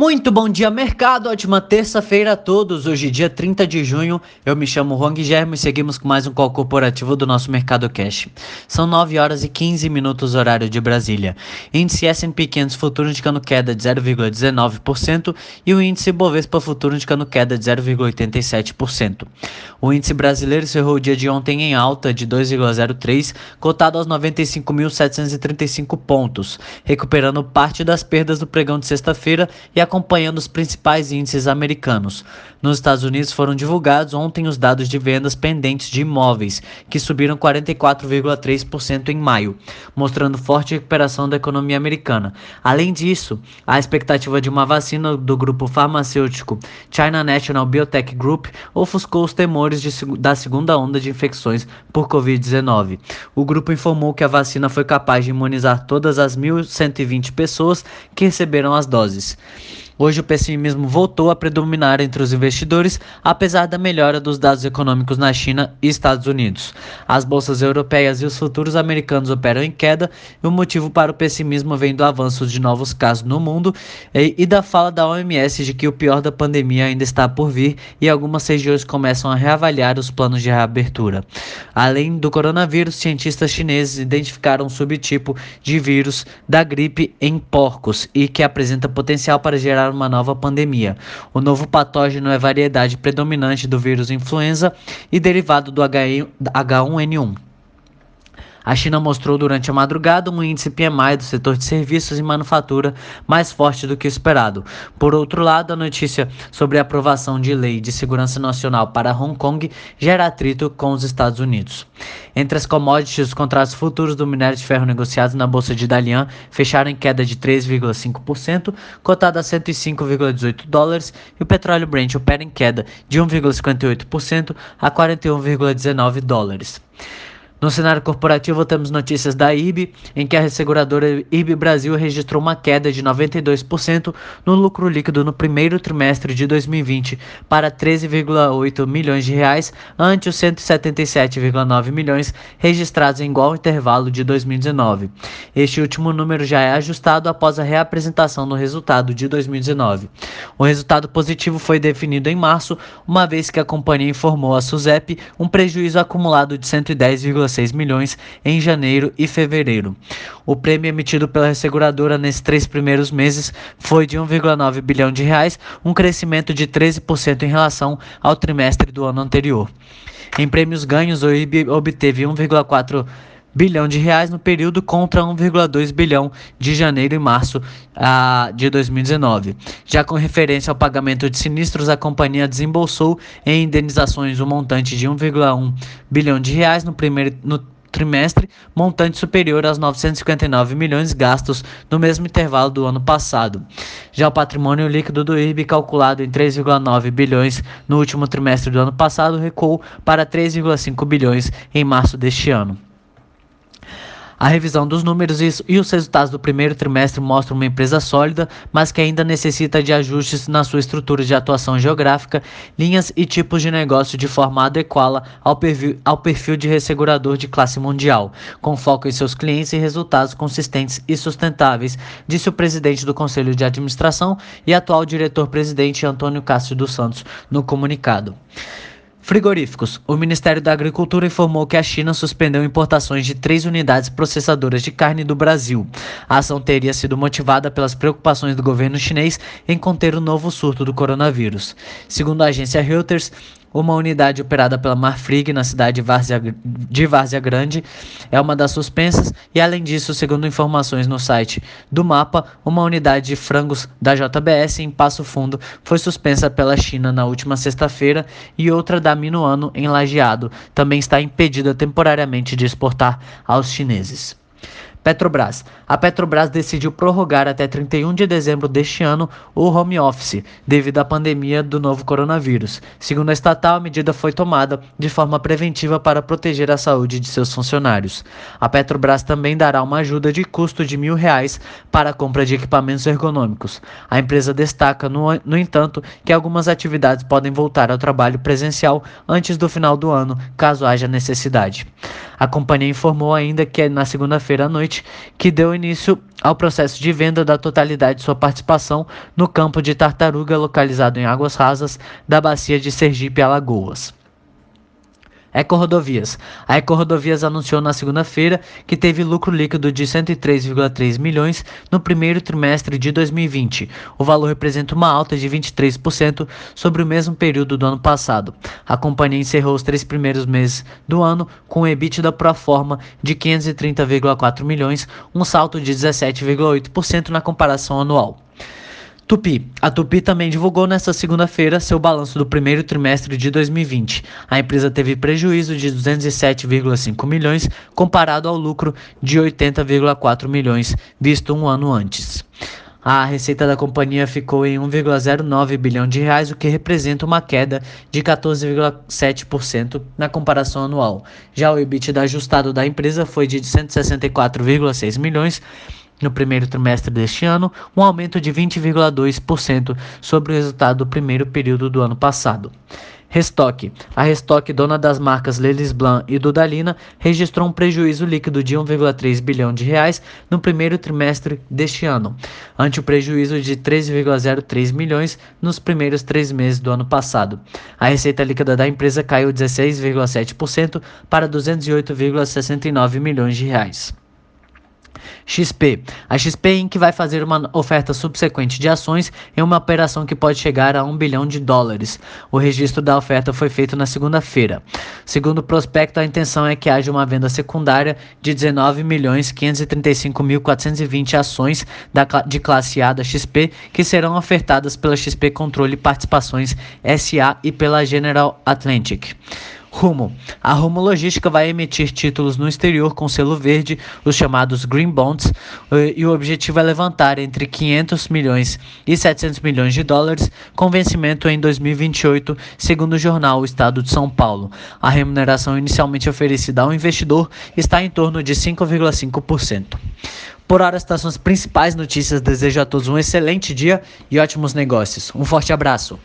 Muito bom dia, mercado. Ótima terça-feira a todos. Hoje, dia 30 de junho, eu me chamo Juan Guilherme e seguimos com mais um call corporativo do nosso Mercado Cash. São 9 horas e 15 minutos, horário de Brasília. Índice S&P 500 futuro indicando queda de 0,19% e o índice Bovespa futuro indicando queda de 0,87%. O índice brasileiro encerrou o dia de ontem em alta de 2,03, cotado aos 95.735 pontos, recuperando parte das perdas do pregão de sexta-feira e acompanhando os principais índices americanos. Nos Estados Unidos foram divulgados ontem os dados de vendas pendentes de imóveis, que subiram 44,3% em maio, mostrando forte recuperação da economia americana. Além disso, a expectativa de uma vacina do grupo farmacêutico China National Biotech Group ofuscou os temores de, da segunda onda de infecções por Covid-19. O grupo informou que a vacina foi capaz de imunizar todas as 1.120 pessoas que receberam as doses. Hoje o pessimismo voltou a predominar entre os investidores, apesar da melhora dos dados econômicos na China e Estados Unidos. As bolsas europeias e os futuros americanos operam em queda, e o motivo para o pessimismo vem do avanço de novos casos no mundo e, e da fala da OMS de que o pior da pandemia ainda está por vir e algumas regiões começam a reavaliar os planos de reabertura. Além do coronavírus, cientistas chineses identificaram um subtipo de vírus da gripe em porcos e que apresenta potencial para gerar uma nova pandemia. O novo patógeno é variedade predominante do vírus influenza e derivado do H1N1. A China mostrou durante a madrugada um índice PMI do setor de serviços e manufatura mais forte do que o esperado. Por outro lado, a notícia sobre a aprovação de lei de segurança nacional para Hong Kong gera atrito com os Estados Unidos. Entre as commodities, os contratos futuros do minério de ferro negociados na bolsa de Dalian fecharam em queda de 3,5%, cotado a 105,18 dólares, e o petróleo Brent opera em queda de 1,58% a 41,19 dólares. No cenário corporativo, temos notícias da IB, em que a resseguradora IB Brasil registrou uma queda de 92% no lucro líquido no primeiro trimestre de 2020 para 13,8 milhões de reais, ante os 177,9 milhões registrados em igual intervalo de 2019. Este último número já é ajustado após a reapresentação do resultado de 2019. O resultado positivo foi definido em março, uma vez que a companhia informou à SUSEP um prejuízo acumulado de 110,5 1,6 milhões em janeiro e fevereiro. O prêmio emitido pela seguradora nesses três primeiros meses foi de 1,9 bilhão de reais, um crescimento de 13% em relação ao trimestre do ano anterior. Em prêmios ganhos, o IB obteve 1,4 bilhão de reais no período contra 1,2 bilhão de janeiro e março ah, de 2019. Já com referência ao pagamento de sinistros, a companhia desembolsou em indenizações o um montante de 1,1 bilhão de reais no primeiro no trimestre, montante superior aos 959 milhões gastos no mesmo intervalo do ano passado. Já o patrimônio líquido do IRB, calculado em 3,9 bilhões no último trimestre do ano passado, recuou para 3,5 bilhões em março deste ano. A revisão dos números e os resultados do primeiro trimestre mostram uma empresa sólida, mas que ainda necessita de ajustes na sua estrutura de atuação geográfica, linhas e tipos de negócio de forma adequada ao perfil, de ressegurador de classe mundial, com foco em seus clientes e resultados consistentes e sustentáveis, disse o presidente do Conselho de Administração e atual diretor-presidente Antônio Cássio dos Santos no comunicado. Frigoríficos. O Ministério da Agricultura informou que a China suspendeu importações de três unidades processadoras de carne do Brasil. A ação teria sido motivada pelas preocupações do governo chinês em conter o novo surto do coronavírus. Segundo a agência Reuters, uma unidade operada pela Marfrig na cidade de Várzea, de Várzea Grande é uma das suspensas e, além disso, segundo informações no site do mapa, uma unidade de frangos da JBS em Passo Fundo foi suspensa pela China na última sexta-feira e outra da Minuano em Lajeado também está impedida temporariamente de exportar aos chineses. Petrobras. A Petrobras decidiu prorrogar até 31 de dezembro deste ano o home office, devido à pandemia do novo coronavírus. Segundo a estatal, a medida foi tomada de forma preventiva para proteger a saúde de seus funcionários. A Petrobras também dará uma ajuda de custo de mil reais para a compra de equipamentos ergonômicos. A empresa destaca, no, no entanto, que algumas atividades podem voltar ao trabalho presencial antes do final do ano, caso haja necessidade. A companhia informou ainda que na segunda-feira à noite que deu início ao processo de venda da totalidade de sua participação no campo de tartaruga localizado em águas rasas da bacia de Sergipe Alagoas. Ecorodovias. A Ecorodovias anunciou na segunda-feira que teve lucro líquido de 103,3 milhões no primeiro trimestre de 2020. O valor representa uma alta de 23% sobre o mesmo período do ano passado. A companhia encerrou os três primeiros meses do ano com um EBITDA pro forma de 530,4 milhões, um salto de 17,8% na comparação anual. Tupi. A Tupi também divulgou nesta segunda-feira seu balanço do primeiro trimestre de 2020. A empresa teve prejuízo de 207,5 milhões comparado ao lucro de 80,4 milhões visto um ano antes. A receita da companhia ficou em 1,09 bilhão de reais, o que representa uma queda de 14,7% na comparação anual. Já o EBITDA ajustado da empresa foi de 164,6 milhões no primeiro trimestre deste ano, um aumento de 20,2% sobre o resultado do primeiro período do ano passado. Restock. A Restock, dona das marcas Lelis Blanc e Dudalina, registrou um prejuízo líquido de 1,3 bilhão de reais no primeiro trimestre deste ano, ante o prejuízo de 3,03 milhões nos primeiros três meses do ano passado. A receita líquida da empresa caiu 16,7% para 208,69 milhões de reais. XP. A XP Inc. vai fazer uma oferta subsequente de ações em uma operação que pode chegar a 1 bilhão de dólares. O registro da oferta foi feito na segunda-feira. Segundo o prospecto, a intenção é que haja uma venda secundária de 19 milhões 535.420 ações da, de classe A da XP que serão ofertadas pela XP Controle Participações SA e pela General Atlantic. Rumo. A Rumo Logística vai emitir títulos no exterior com selo verde, os chamados Green Bonds, eh, e o objetivo é levantar entre 500 milhões e 700 milhões de dólares com vencimento em 2028, segundo o jornal O Estado de São Paulo. A remuneração inicialmente oferecida ao investidor está em torno de 5,5%. Por hora, estas são as principais notícias. Desejo a todos um excelente dia e ótimos negócios. Um forte abraço.